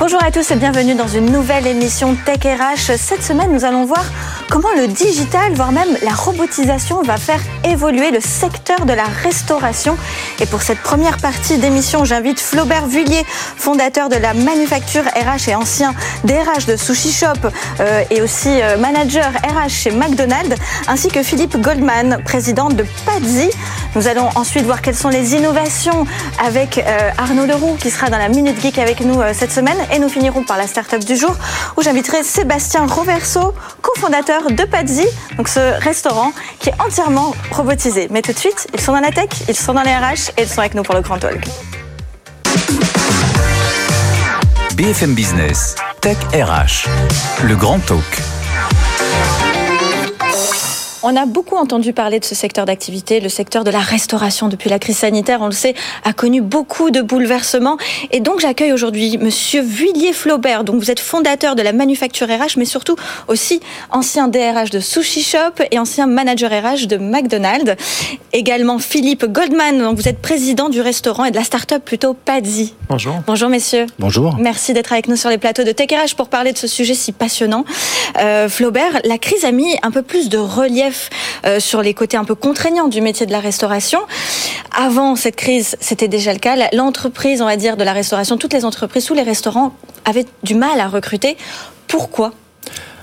Bonjour à tous et bienvenue dans une nouvelle émission Tech RH. Cette semaine, nous allons voir comment le digital, voire même la robotisation, va faire évoluer le secteur de la restauration. Et pour cette première partie d'émission, j'invite Flaubert Vullier, fondateur de la manufacture RH et ancien DRH de Sushi Shop euh, et aussi euh, manager RH chez McDonald's, ainsi que Philippe Goldman, président de Pazzi. Nous allons ensuite voir quelles sont les innovations avec euh, Arnaud Leroux qui sera dans la Minute Geek avec nous cette semaine et nous finirons par la start-up du jour où j'inviterai Sébastien Roverso, cofondateur de Pazzi, donc ce restaurant qui est entièrement robotisé. Mais tout de suite, ils sont dans la tech, ils sont dans les RH et ils sont avec nous pour le Grand Talk. BFM Business, Tech RH, le Grand Talk. On a beaucoup entendu parler de ce secteur d'activité, le secteur de la restauration depuis la crise sanitaire, on le sait, a connu beaucoup de bouleversements. Et donc j'accueille aujourd'hui Monsieur Vuillier Flaubert. Donc vous êtes fondateur de la manufacture RH, mais surtout aussi ancien DRH de Sushi Shop et ancien manager RH de McDonald's. Également Philippe Goldman, donc vous êtes président du restaurant et de la start-up plutôt Pazzi. Bonjour. Bonjour messieurs. Bonjour. Merci d'être avec nous sur les plateaux de Tech RH pour parler de ce sujet si passionnant. Euh, Flaubert, la crise a mis un peu plus de relief euh, sur les côtés un peu contraignants du métier de la restauration. Avant cette crise, c'était déjà le cas. L'entreprise, on va dire, de la restauration, toutes les entreprises, tous les restaurants avaient du mal à recruter. Pourquoi?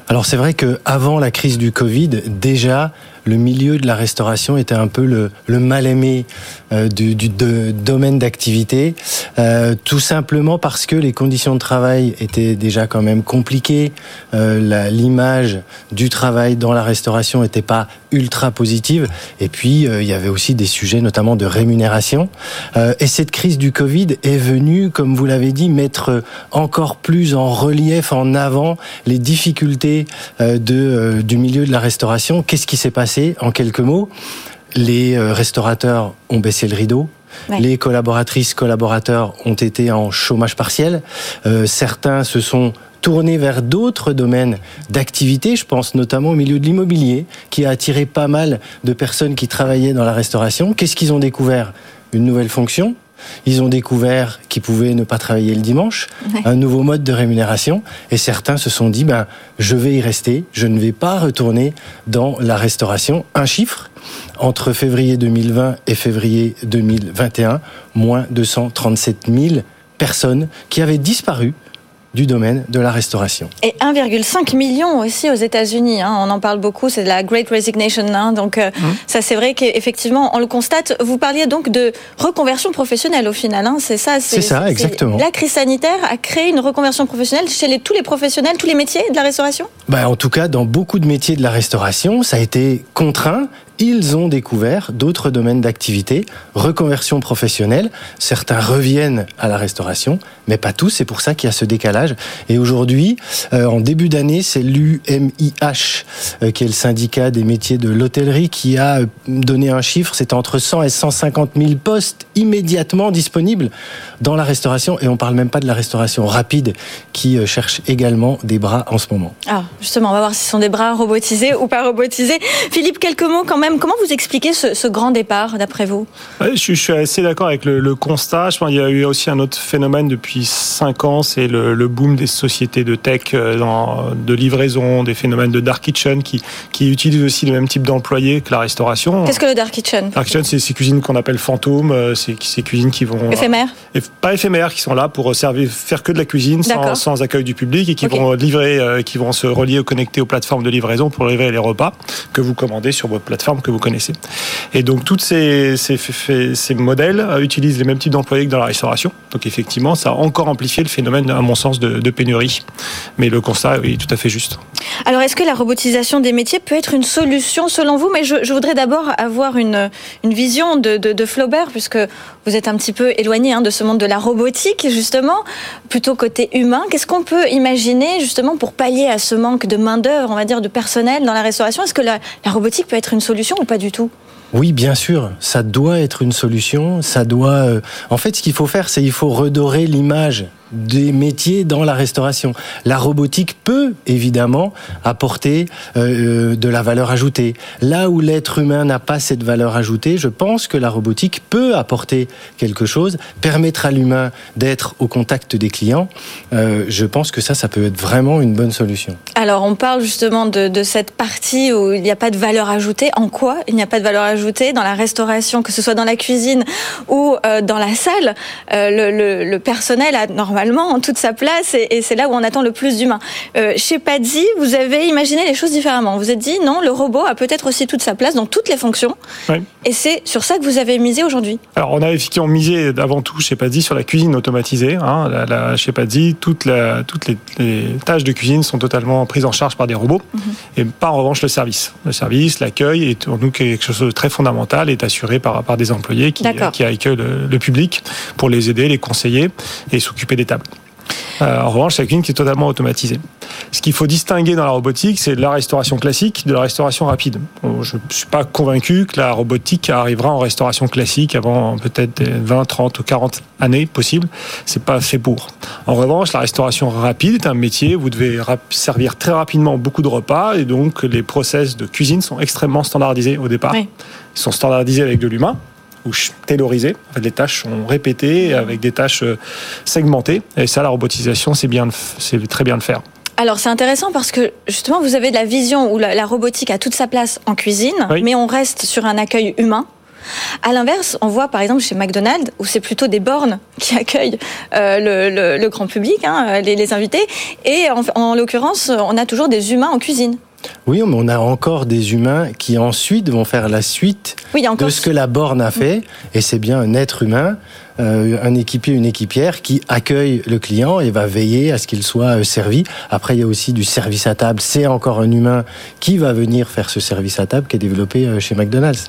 Alors c'est vrai que avant la crise du Covid, déjà le milieu de la restauration était un peu le, mal-aimé euh, du, domaine d'activité, euh, tout simplement parce que les conditions de travail étaient déjà quand même compliquées, euh, l'image du travail dans la restauration n'était pas ultra positive, et puis il y avait aussi des sujets notamment de rémunération. Et cette crise du Covid est venue, comme vous l'avez dit, mettre encore plus en relief, en avant les difficultés du milieu de la restauration. Qu'est-ce qui s'est passé? En quelques mots. Les euh, restaurateurs ont baissé le rideau, Les collaboratrices, collaborateurs ont été en chômage partiel. Euh, certains se sont tournés vers d'autres domaines d'activité. Je pense notamment au milieu de l'immobilier, qui a attiré pas mal de personnes qui travaillaient dans la restauration. Qu'est-ce qu'ils ont découvert? Une nouvelle fonction, ils ont découvert qu'ils pouvaient ne pas travailler le dimanche, un nouveau mode de rémunération, et certains se sont dit, ben, je vais y rester, je ne vais pas retourner dans la restauration. Un chiffre, entre février 2020 et février 2021, moins 237 000 personnes qui avaient disparu du domaine de la restauration. Et 1,5 million aussi aux États-Unis. Hein. on en parle beaucoup, c'est la Great Resignation. Hein. donc euh, mmh. ça, c'est vrai qu'effectivement, on le constate. Vous parliez donc de reconversion professionnelle au final. Hein. c'est ça. C'est ça, exactement. La crise sanitaire a créé une reconversion professionnelle chez les, tous les professionnels, tous les métiers de la restauration? Bah, en tout cas, dans beaucoup de métiers de la restauration, ça a été contraint ils ont découvert d'autres domaines d'activité, reconversion professionnelle. Certains reviennent à la restauration, mais pas tous. C'est pour ça qu'il y a ce décalage. Et aujourd'hui, euh, en début d'année, c'est l'UMIH, euh, qui est le syndicat des métiers de l'hôtellerie, qui a donné un chiffre. C'est entre 100 et 150 000 postes immédiatement disponibles dans la restauration. Et on parle même pas de la restauration rapide, qui euh, cherche également des bras en ce moment. Ah, justement, on va voir si ce sont des bras robotisés ou pas robotisés. Philippe, quelques mots quand même comment vous expliquez ce, grand départ, d'après vous? Je, suis assez d'accord avec le, constat. Je pense qu'il y a eu aussi un autre phénomène depuis 5 ans, c'est le, boom des sociétés de tech, euh, de livraison, des phénomènes de dark kitchen qui, qui utilisent aussi le même type d'employés que la restauration. Qu'est-ce que le dark kitchen? Dark kitchen, c'est ces cuisines qu'on appelle fantômes, euh, c'est ces cuisines qui vont... Éphémères? Pas éphémères, qui sont là pour servir, faire que de la cuisine sans, sans accueil du public et qui vont livrer, euh, qui vont se relier ou connecter aux plateformes de livraison pour livrer les repas que vous commandez sur votre plateforme que vous connaissez. Et donc, toutes ces, ces, modèles utilisent les mêmes types d'employés que dans la restauration. Donc, effectivement, ça a encore amplifié le phénomène, à mon sens, de, pénurie. Mais le constat est tout à fait juste. Alors, est-ce que la robotisation des métiers peut être une solution selon vous? Mais je, voudrais d'abord avoir une, une vision de, de, de, Flaubert, puisque vous êtes un petit peu éloigné hein, de ce monde de la robotique, justement, plutôt côté humain. Qu'est-ce qu'on peut imaginer, justement, pour pallier à ce manque de main-d'œuvre, on va dire, de personnel dans la restauration? Est-ce que la, la robotique peut être une solution ou pas du tout? Oui, bien sûr, ça doit être une solution. Ça doit. Euh... En fait, ce qu'il faut faire, c'est il faut redorer l'image des métiers dans la restauration. La robotique peut évidemment apporter euh, de la valeur ajoutée. Là où l'être humain n'a pas cette valeur ajoutée, je pense que la robotique peut apporter quelque chose, permettre à l'humain d'être au contact des clients. Euh, je pense que ça, ça peut être vraiment une bonne solution. Alors, on parle justement de, cette partie où il n'y a pas de valeur ajoutée. En quoi il n'y a pas de valeur ajoutée dans la restauration, que ce soit dans la cuisine ou euh, dans la salle? Le, le, le personnel a normalement normalement en toute sa place et, et c'est là où on attend le plus d'humains. Euh, chez Paddy, vous avez imaginé les choses différemment. Vous êtes dit non, le robot a peut-être aussi toute sa place dans toutes les fonctions. Oui. Et c'est sur ça que vous avez misé aujourd'hui. Alors on a effectivement misé avant tout chez Paddy sur la cuisine automatisée. Hein. La, la, chez Paddy, toute la, toutes les, les, tâches de cuisine sont totalement prises en charge par des robots mm -hmm. et pas en revanche le service. Le service, l'accueil est pour nous quelque chose de très fondamental est assuré par, par des employés qui, qui accueillent le, le public pour les aider, les conseiller et s'occuper des Euh, en revanche, c'est la cuisine qui est totalement automatisée. Ce qu'il faut distinguer dans la robotique, c'est la restauration classique de la restauration rapide. Bon, je ne suis pas convaincu que la robotique arrivera en restauration classique avant peut-être 20, 30 ou 40 années possible. C'est pas fait pour. En revanche, la restauration rapide est un métier où vous devez servir très rapidement beaucoup de repas et donc les process de cuisine sont extrêmement standardisés au départ. Oui. Ils sont standardisés avec de l'humain, ou taylorisées. En fait, les tâches sont répétées avec des tâches euh, segmentées. Et ça, la robotisation, c'est bien, c'est très bien de faire. Alors c'est intéressant parce que justement vous avez de la vision où la, la robotique a toute sa place en cuisine, oui. mais on reste sur un accueil humain. À l'inverse, on voit par exemple chez McDonald's où c'est plutôt des bornes qui accueillent euh, le, le, le, grand public, hein, les, les, invités, et en, en l'occurrence, on a toujours des humains en cuisine. Oui, mais on a encore des humains qui ensuite vont faire la suite oui, de ce que la borne a fait, et c'est bien un être humain, euh, un équipier, une équipière qui accueille le client et va veiller à ce qu'il soit euh, servi. Après, il y a aussi du service à table. C'est encore un humain qui va venir faire ce service à table qui est développé euh, chez McDonald's.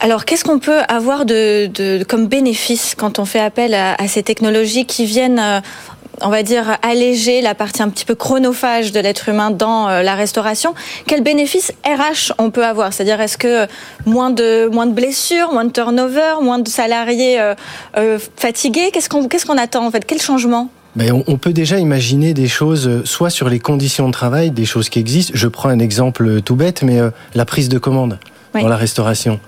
Alors, qu'est-ce qu'on peut avoir de, de, comme bénéfice quand on fait appel à, à ces technologies qui viennent on va dire, alléger la partie un petit peu chronophage de l'être humain dans euh, la restauration. Quel bénéfice RH on peut avoir? C'est-à-dire, est-ce que moins de, moins de blessures, moins de turnover, moins de salariés euh, euh, fatigués? Qu'est-ce qu'on qu'est-ce qu'on attend en fait? Quel changement? Mais on, on, peut déjà imaginer des choses, soit sur les conditions de travail, des choses qui existent. Je prends un exemple tout bête, mais euh, la prise de commande oui. dans la restauration.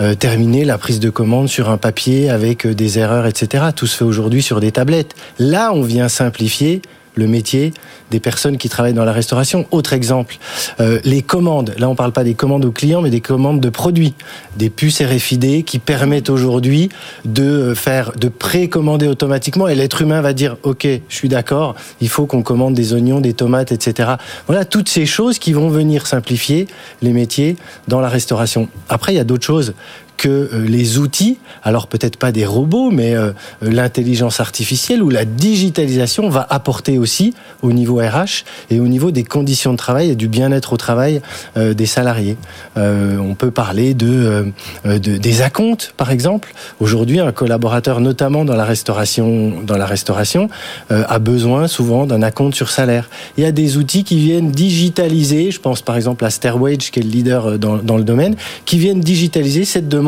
Euh, terminer la prise de commande sur un papier avec euh, des erreurs, etc. Tout se fait aujourd'hui sur des tablettes. Là, on vient simplifier le métier des personnes qui travaillent dans la restauration. Autre exemple, euh, les commandes. Là, on ne parle pas des commandes aux clients, mais des commandes de produits. Des puces RFID qui permettent aujourd'hui de faire, de précommander automatiquement et l'être humain va dire, OK, je suis d'accord, il faut qu'on commande des oignons, des tomates, etc. Voilà, toutes ces choses qui vont venir simplifier les métiers dans la restauration. Après, il y a d'autres choses que euh, les outils, alors peut-être pas des robots, mais euh, l'intelligence artificielle ou la digitalisation va apporter aussi au niveau RH et au niveau des conditions de travail et du bien-être au travail euh, des salariés. On peut parler de, de des acomptes, par exemple. Aujourd'hui, un collaborateur, notamment dans la restauration, dans la restauration, a besoin souvent d'un acompte sur salaire. Il y a des outils qui viennent digitaliser. Je pense par exemple à Stairwage, qui est le leader dans, dans le domaine, qui viennent digitaliser cette demande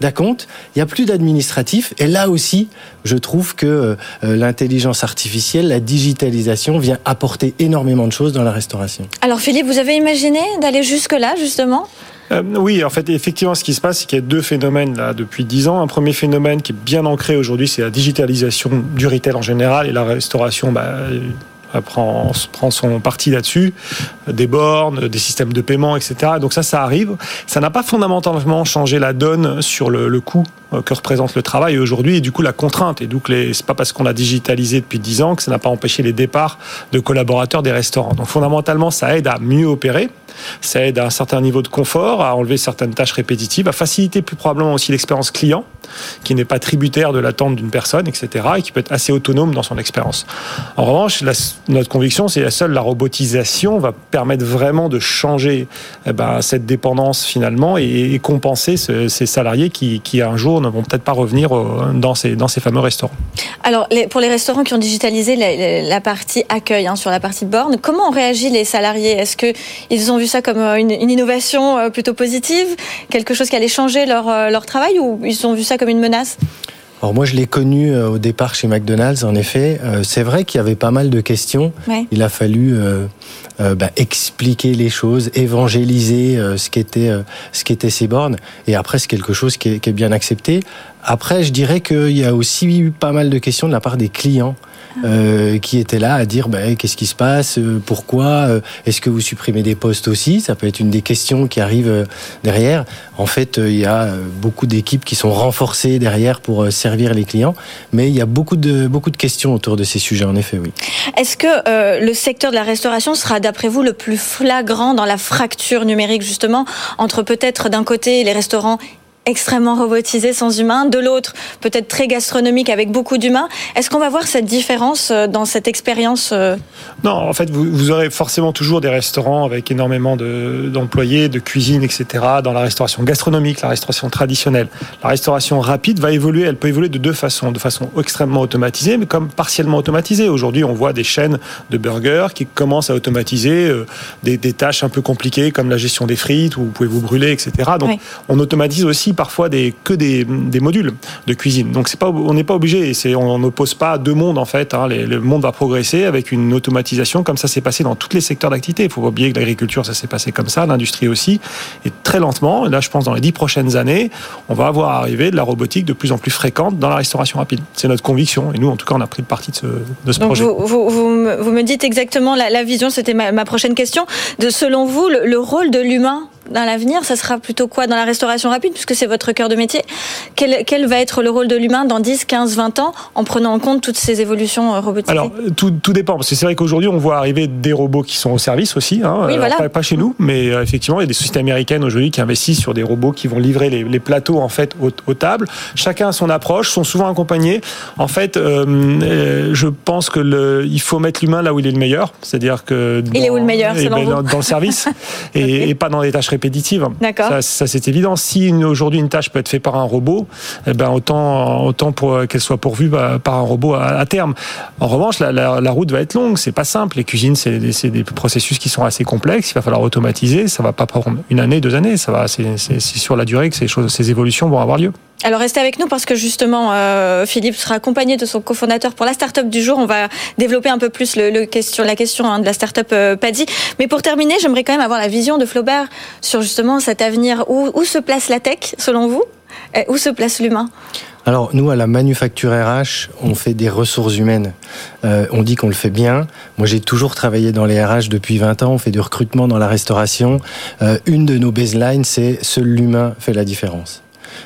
d'acompte. Il n'y a plus d'administratif. Et là aussi, je trouve que euh, l'intelligence artificielle, la digitalisation vient apporter énormément de choses dans la restauration. Alors Philippe, vous avez imaginé d'aller jusque-là, justement? Euh, oui, en fait, effectivement, ce qui se passe, c'est qu'il y a deux phénomènes là depuis dix ans. Un premier phénomène qui est bien ancré aujourd'hui, c'est la digitalisation du retail en général et la restauration. Bah, prend, prend son parti là-dessus. Des bornes, des systèmes de paiement, etc. Donc ça, ça arrive. Ça n'a pas fondamentalement changé la donne sur le, coût euh, que représente le travail aujourd'hui et du coup la contrainte. Et donc c'est pas parce qu'on a digitalisé depuis 10 ans que ça n'a pas empêché les départs de collaborateurs des restaurants. Donc fondamentalement, ça aide à mieux opérer, ça aide à un certain niveau de confort, à enlever certaines tâches répétitives, à faciliter plus probablement aussi l'expérience client, qui n'est pas tributaire de l'attente d'une personne, etc., et qui peut être assez autonome dans son expérience. En revanche, notre conviction, c'est que seule la robotisation va permettre vraiment de changer eh ben, cette dépendance finalement et, compenser ces salariés qui, qui un jour ne vont peut-être pas revenir euh, dans ces, dans ces fameux restaurants. Alors, pour les restaurants qui ont digitalisé la, partie accueil, hein, sur la partie borne, comment ont réagi les salariés? Est-ce qu'ils ont vu ça comme euh, une, innovation euh, plutôt positive? Quelque chose qui allait changer leur, leur travail ou ils ont vu ça comme une menace? Alors moi, je l'ai connu au départ chez McDonald's, en effet. c'est vrai qu'il y avait pas mal de questions. Il a fallu euh, bah, expliquer les choses, évangéliser euh, ce qu'étaient euh, ce qu'étaient ces bornes. Et après, c'est quelque chose qui est, qui est bien accepté. Après, je dirais qu'il y a aussi eu pas mal de questions de la part des clients. Euh, qui étaient là à dire bah, qu'est-ce qui se passe, pourquoi, est-ce que vous supprimez des postes aussi? Ça peut être une des questions qui arrivent derrière. En fait, il y a beaucoup d'équipes qui sont renforcées derrière pour servir les clients, mais il y a beaucoup de beaucoup de questions autour de ces sujets. En effet, oui. Est-ce que le secteur de la restauration sera d'après vous, le plus flagrant dans la fracture numérique, justement, entre peut-être d'un côté les restaurants extrêmement robotisé sans humains, de l'autre peut-être très gastronomique avec beaucoup d'humains. Est-ce qu'on va voir cette différence euh, dans cette expérience euh? Non, en fait, vous, aurez forcément toujours des restaurants avec énormément d'employés, de, cuisine, etc. Dans la restauration gastronomique, la restauration traditionnelle. La restauration rapide va évoluer, elle peut évoluer de deux façons. De façon extrêmement automatisée, mais comme partiellement automatisée. Aujourd'hui, on voit des chaînes de burgers qui commencent à automatiser euh, des, tâches un peu compliquées comme la gestion des frites, où vous pouvez vous brûler, etc. Donc, on automatise aussi parfois des, que des, des modules de cuisine. Donc c'est pas, on n'est pas obligé, on n'oppose pas deux mondes en fait. Hein. le monde va progresser avec une automatisation comme ça s'est passé dans tous les secteurs d'activité. Il faut pas oublier que l'agriculture ça s'est passé comme ça, l'industrie aussi. Et très lentement, là je pense dans les dix prochaines années, on va avoir arrivé de la robotique de plus en plus fréquente dans la restauration rapide. C'est notre conviction et nous en tout cas on a pris partie de ce, de ce projet. Vous, vous, vous, me dites exactement la, vision, c'était ma, ma, prochaine question. De selon vous le, le rôle de l'humain dans l'avenir, ça sera plutôt quoi dans la restauration rapide, puisque c'est votre cœur de métier? Quel, quel, va être le rôle de l'humain dans 10, 15, 20 ans, en prenant en compte toutes ces évolutions euh, robotiques? Alors, tout, tout dépend, parce que c'est vrai qu'aujourd'hui, on voit arriver des robots qui sont au service aussi, hein, oui, voilà. pas, chez nous, mais euh, effectivement, il y a des sociétés américaines aujourd'hui qui investissent sur des robots qui vont livrer les, les plateaux en fait aux, tables. Chacun a son approche, sont souvent accompagnés. En fait, euh, je pense que le, il faut mettre l'humain là où il est le meilleur, c'est-à-dire que dans, il est où le meilleur eh ben, dans, dans, le service et, et, pas dans les tâches Ça, ça c'est évident. Si aujourd'hui une tâche peut être faite par un robot, eh ben autant autant pour qu'elle soit pourvue par un robot à, terme. En revanche, la, la, la, route va être longue. C'est pas simple. Les cuisines, c'est des, des, processus qui sont assez complexes. Il va falloir automatiser. Ça va pas prendre une année, deux années. Ça va. C'est sur la durée que ces choses, ces évolutions vont avoir lieu. Alors restez avec nous parce que justement euh, Philippe sera accompagné de son cofondateur pour la start-up du jour. On va développer un peu plus le, la question hein, de la start-up euh, Paddy. Mais pour terminer, j'aimerais quand même avoir la vision de Flaubert sur justement cet avenir. Où, se place la tech selon vous? Et Où se place l'humain? Alors nous, à la manufacture RH, on fait des ressources humaines. Euh, on dit qu'on le fait bien. Moi, j'ai toujours travaillé dans les RH depuis 20 ans. On fait du recrutement dans la restauration. Euh, une de nos baselines, c'est seul l'humain fait la différence.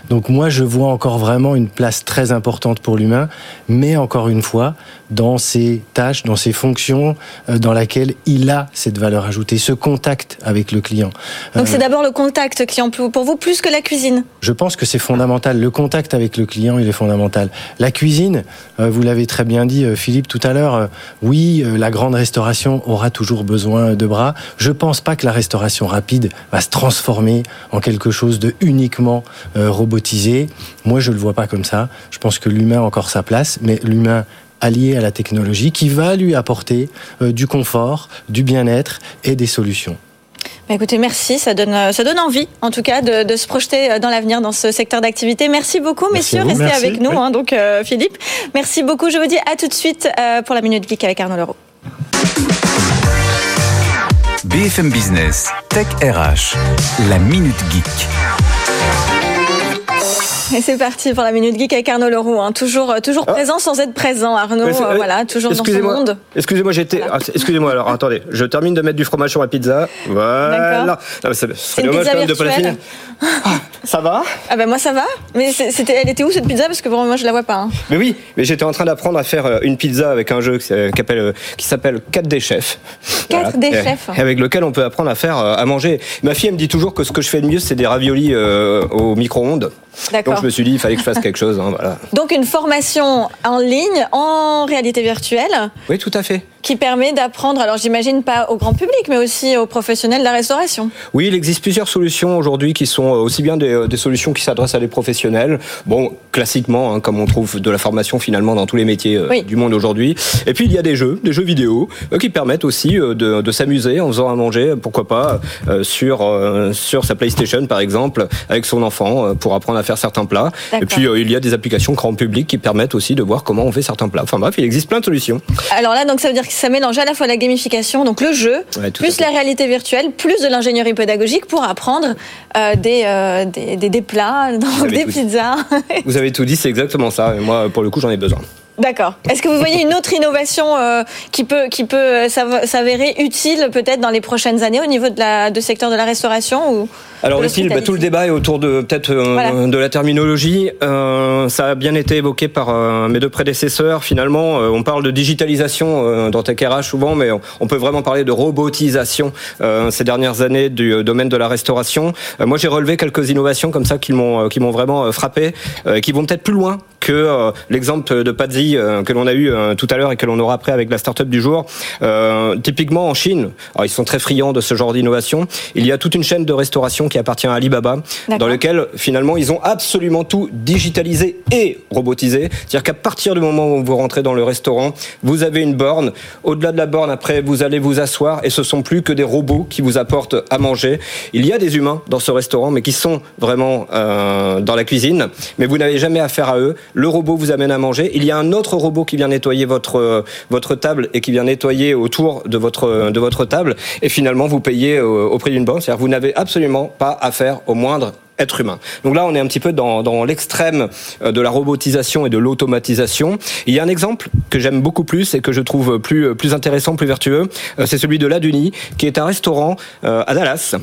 Donc moi, je vois encore vraiment une place très importante pour l'humain, mais encore une fois, dans ses tâches, dans ses fonctions, euh, dans laquelle il a cette valeur ajoutée, ce contact avec le client. Donc c'est euh, d'abord le contact client pour vous plus que la cuisine Je pense que c'est fondamental. Le contact avec le client, il est fondamental. La cuisine, euh, vous l'avez très bien dit Philippe tout à l'heure, oui, la grande restauration aura toujours besoin de bras. Je pense pas que la restauration rapide va se transformer en quelque chose de uniquement robotisé. Moi, je le vois pas comme ça. Je pense que l'humain a encore sa place, mais l'humain allié à la technologie qui va lui apporter euh, du confort, du bien-être et des solutions. Bah, écoutez, merci. Ça donne, euh, ça donne envie, en tout cas, de, se projeter euh, dans l'avenir dans ce secteur d'activité. Merci beaucoup, messieurs. Restez avec nous, hein, donc Philippe. Merci beaucoup. Je vous dis à tout de suite pour la Minute Geek avec Arnaud Leroux. BFM Business, Tech RH, la Minute Geek. Et c'est parti pour la Minute Geek avec Arnaud Leroux. Hein. Toujours, euh, toujours ah. présent sans être présent, Arnaud. Euh, voilà, toujours dans ce monde. Excusez-moi, j'étais. Ah, excusez-moi, alors attendez. Je termine de mettre du fromage sur ma pizza. Voilà. Ah, ce serait dommage quand même de pas la finir. ça va Ah ben moi ça va. Mais c'était, elle était où cette pizza? Parce que moi je la vois pas. Hein. Mais oui, mais j'étais en train d'apprendre à faire une pizza avec un jeu qui, qui s'appelle 4D Chef. 4D Chef. Avec lequel on peut apprendre à faire à manger. Ma fille elle me dit toujours que ce que je fais de mieux c'est des raviolis au micro-ondes. Donc je me suis dit, il fallait que je fasse quelque chose. Hein, voilà. Donc une formation en ligne, en réalité virtuelle Oui, tout à fait qui permet d'apprendre, alors j'imagine pas au grand public, mais aussi aux professionnels de la restauration. Oui, il existe plusieurs solutions aujourd'hui qui sont aussi bien des, des solutions qui s'adressent à des professionnels, bon, classiquement, hein, comme on trouve de la formation finalement dans tous les métiers euh, du monde aujourd'hui. Et puis il y a des jeux, des jeux vidéo, euh, qui permettent aussi euh, de, de s'amuser en faisant à manger, pourquoi pas, sur, sur sa PlayStation par exemple, avec son enfant, pour apprendre à faire certains plats. Et puis il y a des applications grand public qui permettent aussi de voir comment on fait certains plats. Enfin bref, il existe plein de solutions. Alors là, donc ça veut dire ça mélange à la fois la gamification, donc le jeu, plus la réalité virtuelle, plus de l'ingénierie pédagogique pour apprendre euh, des, euh, des, des, plats, donc des pizzas. vous avez tout dit, c'est exactement ça. Et moi, pour le coup, j'en ai besoin. D'accord. Est-ce que vous voyez une autre innovation euh, qui peut qui peut s'avérer utile peut-être dans les prochaines années au niveau de la de secteur de la restauration ou? Alors ici, bah, tout le débat est autour de peut-être euh, de la terminologie. Euh, ça a bien été évoqué par euh, mes deux prédécesseurs. Finalement, on parle de digitalisation dans TechRH souvent, mais on peut vraiment parler de robotisation ces dernières années du domaine de la restauration. moi, j'ai relevé quelques innovations comme ça qui m'ont qui m'ont vraiment frappé, qui vont peut-être plus loin que l'exemple de Pazzi que l'on a eu tout à l'heure et que l'on aura après avec la startup du jour. typiquement en Chine, alors ils sont très friands de ce genre d'innovation. Il y a toute une chaîne de restauration qui appartient à Alibaba, dans lequel finalement ils ont absolument tout digitalisé et robotisé. C'est-à-dire qu'à partir du moment où vous rentrez dans le restaurant, vous avez une borne. Au-delà de la borne, après, vous allez vous asseoir et ce sont plus que des robots qui vous apportent à manger. Il y a des humains dans ce restaurant, mais qui sont vraiment euh, dans la cuisine. Mais vous n'avez jamais affaire à eux. Le robot vous amène à manger. Il y a un autre robot qui vient nettoyer votre euh, votre table et qui vient nettoyer autour de votre de votre table. Et finalement, vous payez au, au prix d'une borne. C'est-à-dire vous n'avez absolument pas affaire au moindre être humain. Donc là, on est un petit peu dans, l'extrême euh, de la robotisation et de l'automatisation. Il y a un exemple que j'aime beaucoup plus et que je trouve plus, plus intéressant, plus vertueux, euh, c'est celui de l'Aduni, qui est un restaurant euh, à Dallas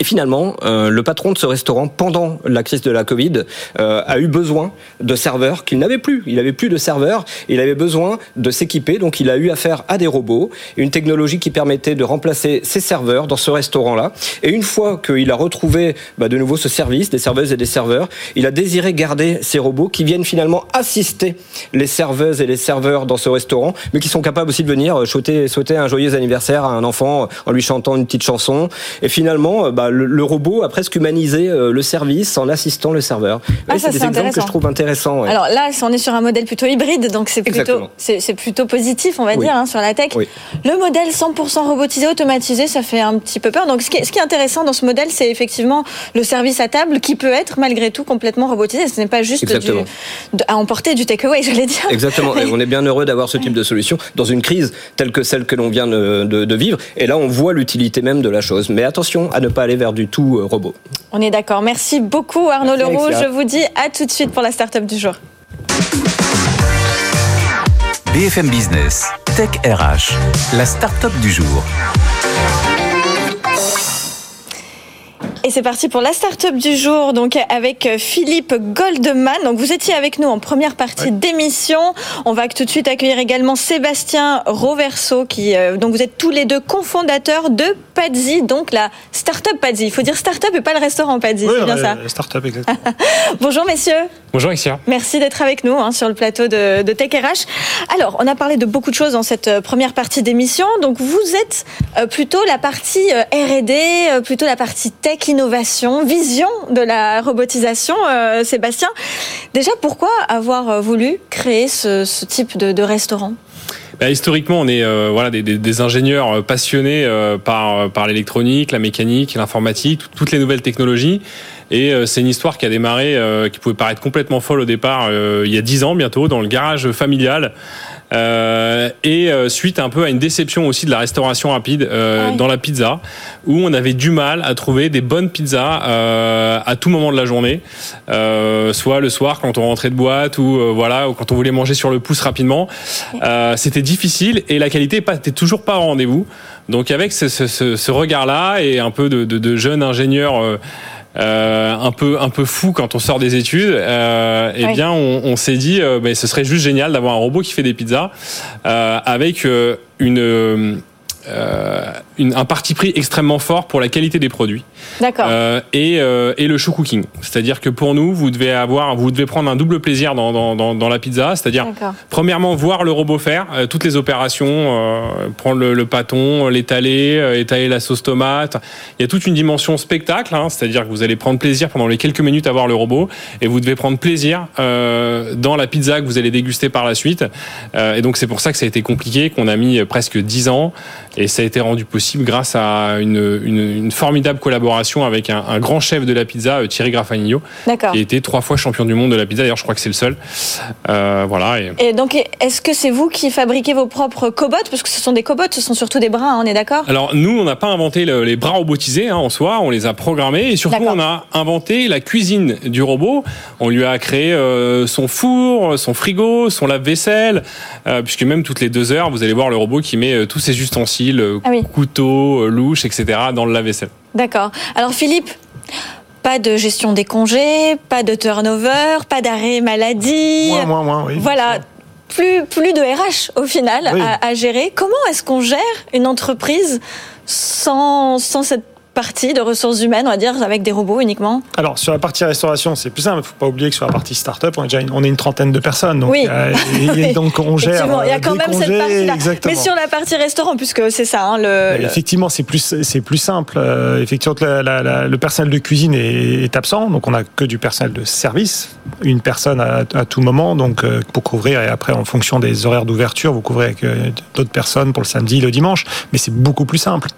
et finalement, euh, le patron de ce restaurant, pendant la crise de la Covid, euh, a eu besoin de serveurs qu'il n'avait plus. Il avait plus de serveurs, il avait besoin de s'équiper, donc il a eu affaire à des robots, une technologie qui permettait de remplacer ses serveurs dans ce restaurant-là. Et une fois qu'il a retrouvé bah, de nouveau ce service, des serveuses et des serveurs, il a désiré garder ces robots qui viennent finalement assister les serveuses et les serveurs dans ce restaurant, mais qui sont capables aussi de venir souhaiter, souhaiter un joyeux anniversaire à un enfant en lui chantant une petite chanson. Et finalement, bah, le, robot a presque humanisé euh, le service en assistant le serveur. Ah, c'est des exemples que je trouve intéressants. Alors là, on est sur un modèle plutôt hybride, donc c'est plutôt, c'est, plutôt positif, on va dire, hein, sur la tech. Le modèle 100% robotisé, automatisé, ça fait un petit peu peur. Donc ce qui est, ce qui est intéressant dans ce modèle, c'est effectivement le service à table qui peut être malgré tout complètement robotisé. Ce n'est pas juste du, à emporter du takeaway, j'allais dire. Exactement. Et on est bien heureux d'avoir ce type de solution dans une crise telle que celle que l'on vient de, de vivre. Et là, on voit l'utilité même de la chose. Mais attention à ne pas aller vers du tout euh, robot. On est d'accord. Merci beaucoup Arnaud Leroux. Je vous dis à tout de suite pour la start-up du jour. BFM Business, Tech RH, la start-up du jour. Et c'est parti pour la start-up du jour, donc avec euh, Philippe Goldman. Donc vous étiez avec nous en première partie d'émission. On va tout de suite accueillir également Sébastien Roverso, qui euh, donc vous êtes tous les deux cofondateurs de Padzi, donc la start-up Padzi. Il faut dire start-up et pas le restaurant Padzi, c'est bien ça. Start-up exactement. Bonjour messieurs. Bonjour Alexia. Merci d'être avec nous hein, sur le plateau de, de Tech RH. Alors, on a parlé de beaucoup de choses dans cette euh, première partie d'émission. Donc vous êtes plutôt la partie R&D, plutôt la partie tech innovation, vision de la robotisation. Euh, Sébastien, déjà pourquoi avoir euh, voulu créer ce, type de, restaurant? Bah, historiquement, on est euh, voilà des, ingénieurs passionnés par par l'électronique, la mécanique, l'informatique, toutes les nouvelles technologies. Et c'est une histoire qui a démarré, qui pouvait paraître complètement folle au départ, il y a dix ans bientôt, dans le garage familial. Euh, et euh, suite un peu à une déception aussi de la restauration rapide euh, dans la pizza, où on avait du mal à trouver des bonnes pizzas euh, à tout moment de la journée, soit le soir quand on rentrait de boîte ou voilà ou quand on voulait manger sur le pouce rapidement. C'était difficile et la qualité n'était toujours pas au rendez-vous. Donc avec ce, ce, ce regard-là et un peu de, de, de jeunes ingénieurs euh, un peu un peu fou quand on sort des études, euh, eh bien on, on s'est dit euh, ben, ce serait juste génial d'avoir un robot qui fait des pizzas euh, avec euh, une euh, une, un parti pris extrêmement fort pour la qualité des produits. D'accord. Euh, et, euh, et, le show cooking. C'est-à-dire que pour nous, vous devez avoir, vous devez prendre un double plaisir dans, dans, dans, dans la pizza. C'est-à-dire, premièrement, voir le robot faire euh, toutes les opérations, euh, prendre le, le pâton, l'étaler, étaler la sauce tomate. Il y a toute une dimension spectacle. Hein, C'est-à-dire que vous allez prendre plaisir pendant les quelques minutes à voir le robot, et vous devez prendre plaisir dans la pizza que vous allez déguster par la suite. et donc c'est pour ça que ça a été compliqué, qu'on a mis presque 10 ans. Et ça a été rendu possible grâce à une, une, une formidable collaboration avec un, un, grand chef de la pizza, euh, Thierry Graffagnino, qui a été trois fois champion du monde de la pizza. D'ailleurs, je crois que c'est le seul. Euh, voilà. Et... et donc, est-ce que c'est vous qui fabriquez vos propres cobots Parce que ce sont des cobots, ce sont surtout des bras, hein, on est d'accord? Alors, nous, on n'a pas inventé le, les bras robotisés hein, en soi, on les a programmés. Et surtout, on a inventé la cuisine du robot. On lui a créé euh, son four, son frigo, son lave-vaisselle, euh, puisque même toutes les deux heures, vous allez voir le robot qui met tous ses ustensiles ah oui. couteau, euh, louche, etc. dans le lave-vaisselle. D'accord. Alors Philippe, pas de gestion des congés, pas de turnover, pas d'arrêt maladie. Moins, moins, moins, oui. Voilà. Plus, plus de RH au final oui. à, à, gérer. Comment est-ce qu'on gère une entreprise sans, sans cette partie de ressources humaines, on va dire, avec des robots uniquement Alors, sur la partie restauration, c'est plus simple. Il ne faut pas oublier que sur la partie start-up, on est déjà une, on est une trentaine de personnes. Donc, oui. euh, et, donc on gère. il y a quand même congés, cette partie-là. Mais sur la partie restaurant, puisque c'est ça. Hein, le, effectivement, c'est plus, c'est plus simple. Euh, effectivement, la, la, la, le personnel de cuisine est, est absent. Donc, on n'a que du personnel de service. Une personne à, à tout moment, donc euh, pour couvrir. Et après, en fonction des horaires d'ouverture, vous couvrez avec euh, d'autres personnes pour le samedi, le dimanche. Mais c'est beaucoup plus simple.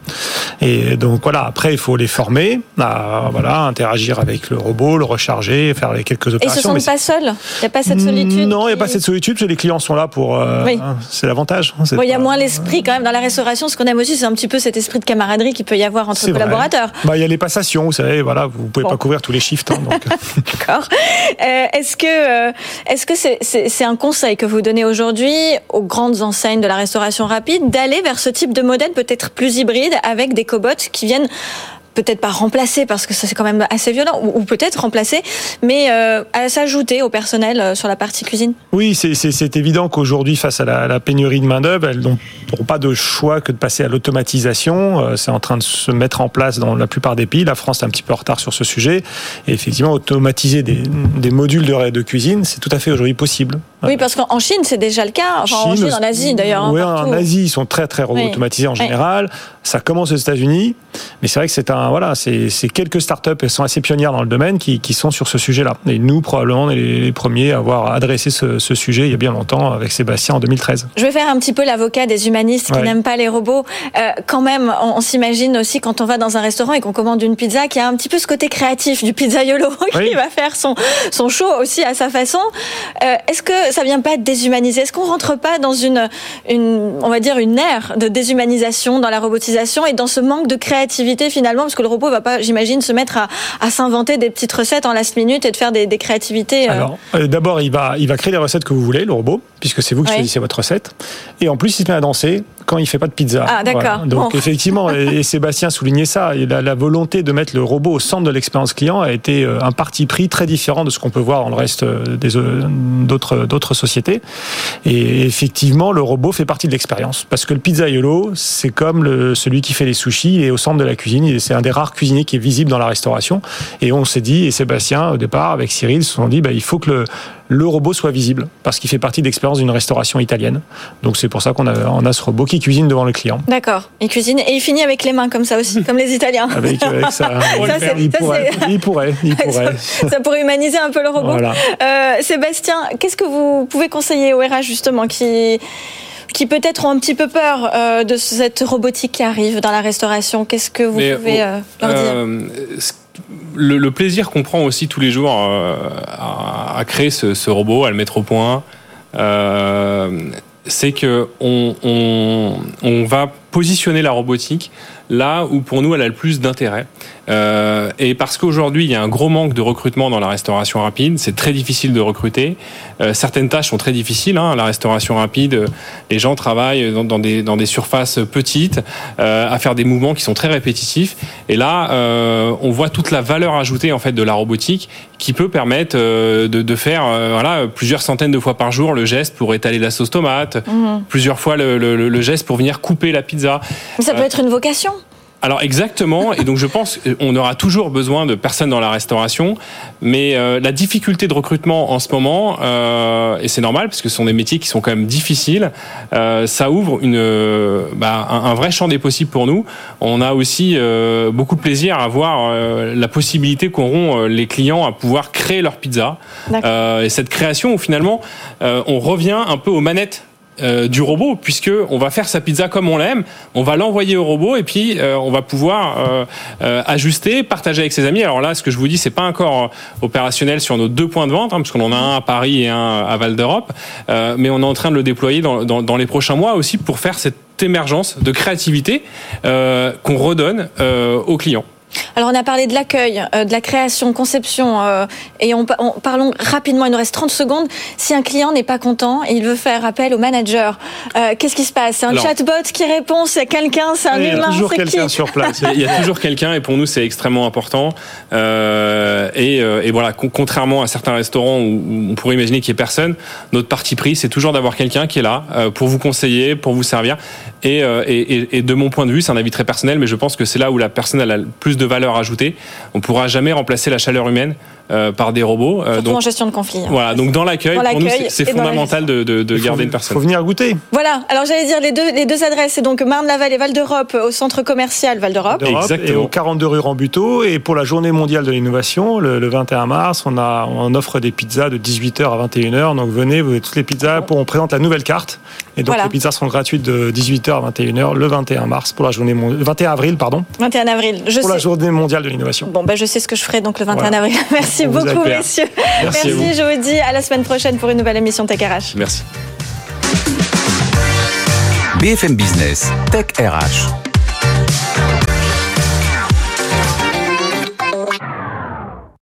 Et donc, voilà. Après, il faut les former à voilà, interagir avec le robot, le recharger, faire les quelques opérations. Et ils ne sont pas seuls? Il n'y a pas cette solitude Non, il n'y a pas cette solitude, parce que les clients sont là pour... Euh, oui. hein, c'est l'avantage. Il bon, pas... y a moins l'esprit quand même dans la restauration. Ce qu'on aime aussi, c'est un petit peu cet esprit de camaraderie qu'il peut y avoir entre collaborateurs. Il bah, y a les passations, vous savez, voilà, vous ne pouvez bon. pas couvrir tous les shifts. Hein, D'accord. Euh, est-ce que euh, est-ce que c'est un conseil que vous donnez aujourd'hui aux grandes enseignes de la restauration rapide d'aller vers ce type de modèle peut-être plus hybride avec des cobots qui viennent peut-être pas remplacer parce que ça c'est quand même assez violent ou, peut-être remplacer mais euh, à s'ajouter au personnel euh, sur la partie cuisine. Oui c'est évident qu'aujourd'hui face à la, pénurie de main d'œuvre elles n'ont pas de choix que de passer à l'automatisation. Euh, c'est en train de se mettre en place dans la plupart des pays. La France est un petit peu en retard sur ce sujet. Et effectivement automatiser des, des modules de, de cuisine c'est tout à fait aujourd'hui possible oui parce qu'en Chine c'est déjà le cas enfin, Chine, en Chine en Asie d'ailleurs oui hein, en Asie ils sont très très oui. automatisés en général oui. ça commence aux États-Unis mais c'est vrai que c'est un voilà, c'est quelques startups elles sont assez pionnières dans le domaine qui, qui sont sur ce sujet-là. Et nous, probablement, on est les, premiers à avoir adressé ce, ce, sujet il y a bien longtemps avec Sébastien en 2013. Je vais faire un petit peu l'avocat des humanistes qui n'aiment pas les robots. Euh, quand même, on, on s'imagine aussi quand on va dans un restaurant et qu'on commande une pizza qui a un petit peu ce côté créatif du pizzaiolo oui. qui va faire son, son show aussi à sa façon. Euh, Est-ce que ça vient pas déshumaniser Est-ce qu'on rentre pas dans une, une, on va dire, une ère de déshumanisation dans la robotisation et dans ce manque de créativité finalement? Parce que le robot va pas, j'imagine, se mettre à, à s'inventer des petites recettes en last minute et de faire des, des créativités. Euh... Alors, euh, d'abord, il va, il va créer les recettes que vous voulez, le robot, puisque c'est vous qui choisissez votre recette. Et en plus, il se met à danser quand il fait pas de pizza. Ah, d'accord. Voilà. Donc, bon. effectivement, et, et, Sébastien soulignait ça, et la, la, volonté de mettre le robot au centre de l'expérience client a été euh, un parti pris très différent de ce qu'on peut voir dans le reste euh, des d'autres d'autres sociétés. Et effectivement, le robot fait partie de l'expérience parce que le pizzaiolo, c'est comme le, celui qui fait les sushis et au centre de la cuisine, c'est un des rares cuisiniers qui est visible dans la restauration. Et on s'est dit, et Sébastien, au départ, avec Cyril, se sont dit, bah, il faut que le, le robot soit visible parce qu'il fait partie de l'expérience d'une restauration italienne. Donc c'est pour ça qu'on a, on a ce robot qui cuisine devant le client. D'accord. Il cuisine et il finit avec les mains comme ça aussi, comme les Italiens. avec, avec ça, ça il, pourrait, il, pourrait, il pourrait. Ça, ça, pourrait humaniser un peu le robot. Voilà. Euh, Sébastien, qu'est-ce que vous pouvez conseiller au RH justement qui qui peut-être ont un petit peu peur euh, de cette robotique qui arrive dans la restauration? Qu'est-ce que vous Mais, pouvez euh, leur dire? Euh, le, plaisir qu'on prend aussi tous les jours à, créer ce, robot, à le mettre au point, c'est que on, on, va positionner la robotique là où pour nous elle a le plus d'intérêt. Euh, et parce qu'aujourd'hui il y a un gros manque de recrutement dans la restauration rapide, c'est très difficile de recruter. Euh, certaines tâches sont très difficiles. Hein, la restauration rapide, les gens travaillent dans, des, dans des surfaces petites, euh, à faire des mouvements qui sont très répétitifs. Et là, on voit toute la valeur ajoutée en fait de la robotique qui peut permettre de, de, faire voilà plusieurs centaines de fois par jour le geste pour étaler la sauce tomate, mmh. plusieurs fois le, le, le, geste pour venir couper la pizza. ça peut être une vocation. Alors exactement, et donc je pense qu'on aura toujours besoin de personnes dans la restauration, mais euh, la difficulté de recrutement en ce moment, euh, et c'est normal parce que ce sont des métiers qui sont quand même difficiles, euh, ça ouvre une, bah, un, vrai champ des possibles pour nous. On a aussi beaucoup de plaisir à voir la possibilité qu'auront les clients à pouvoir créer leur pizza, et cette création où finalement on revient un peu aux manettes euh, du robot, puisque on va faire sa pizza comme on l'aime, on va l'envoyer au robot et puis euh, on va pouvoir euh, ajuster, partager avec ses amis. Alors là, ce que je vous dis, c'est pas encore opérationnel sur nos deux points de vente, hein, parce qu'on en a un à Paris et un à Val d'Europe, mais on est en train de le déployer dans, dans, les prochains mois aussi pour faire cette émergence de créativité qu'on redonne aux clients. Alors on a parlé de l'accueil, euh, de la création, conception, euh, et on, parlons rapidement, il nous reste 30 secondes. Si un client n'est pas content et il veut faire appel au manager, euh, qu'est-ce qui se passe? C'est un chatbot qui répond, c'est quelqu'un, c'est un humain, Il y a toujours quelqu'un sur place. Il y a toujours quelqu'un et pour nous c'est extrêmement important. Et, et, voilà, contrairement à certains restaurants où on pourrait imaginer qu'il n'y ait personne, notre parti pris c'est toujours d'avoir quelqu'un qui est là pour vous conseiller, pour vous servir. Et, et, et de mon point de vue, c'est un avis très personnel, mais je pense que c'est là où la personne a le plus de valeur ajoutée. On ne pourra jamais remplacer la chaleur humaine par des robots. Euh, donc, en gestion de conflit. Hein. Voilà, donc dans l'accueil, pour nous, c'est fondamental de, de, garder une personne. Il faut venir goûter. Voilà, alors j'allais dire les deux, les deux adresses, c'est donc Marne-la-Vallée et Val d'Europe au centre commercial Val d'Europe. Et au 42 rue Rambuteau. Et pour la journée mondiale de l'innovation, le, 21 mars, on, a, on offre des pizzas de 18h à 21h. Donc venez, vous avez toutes les pizzas. Pour, on présente la nouvelle carte. Et donc les pizzas seront gratuites de 18h à 21h le 21 mars pour la journée 21 avril pardon. 21 avril. Je pour la journée mondiale de l'innovation. Bon ben je sais ce que je ferai donc le 21 avril. Merci beaucoup messieurs. Merci, je vous dis à la semaine prochaine pour une nouvelle émission Tech RH. Merci. BFM Business, Tech RH.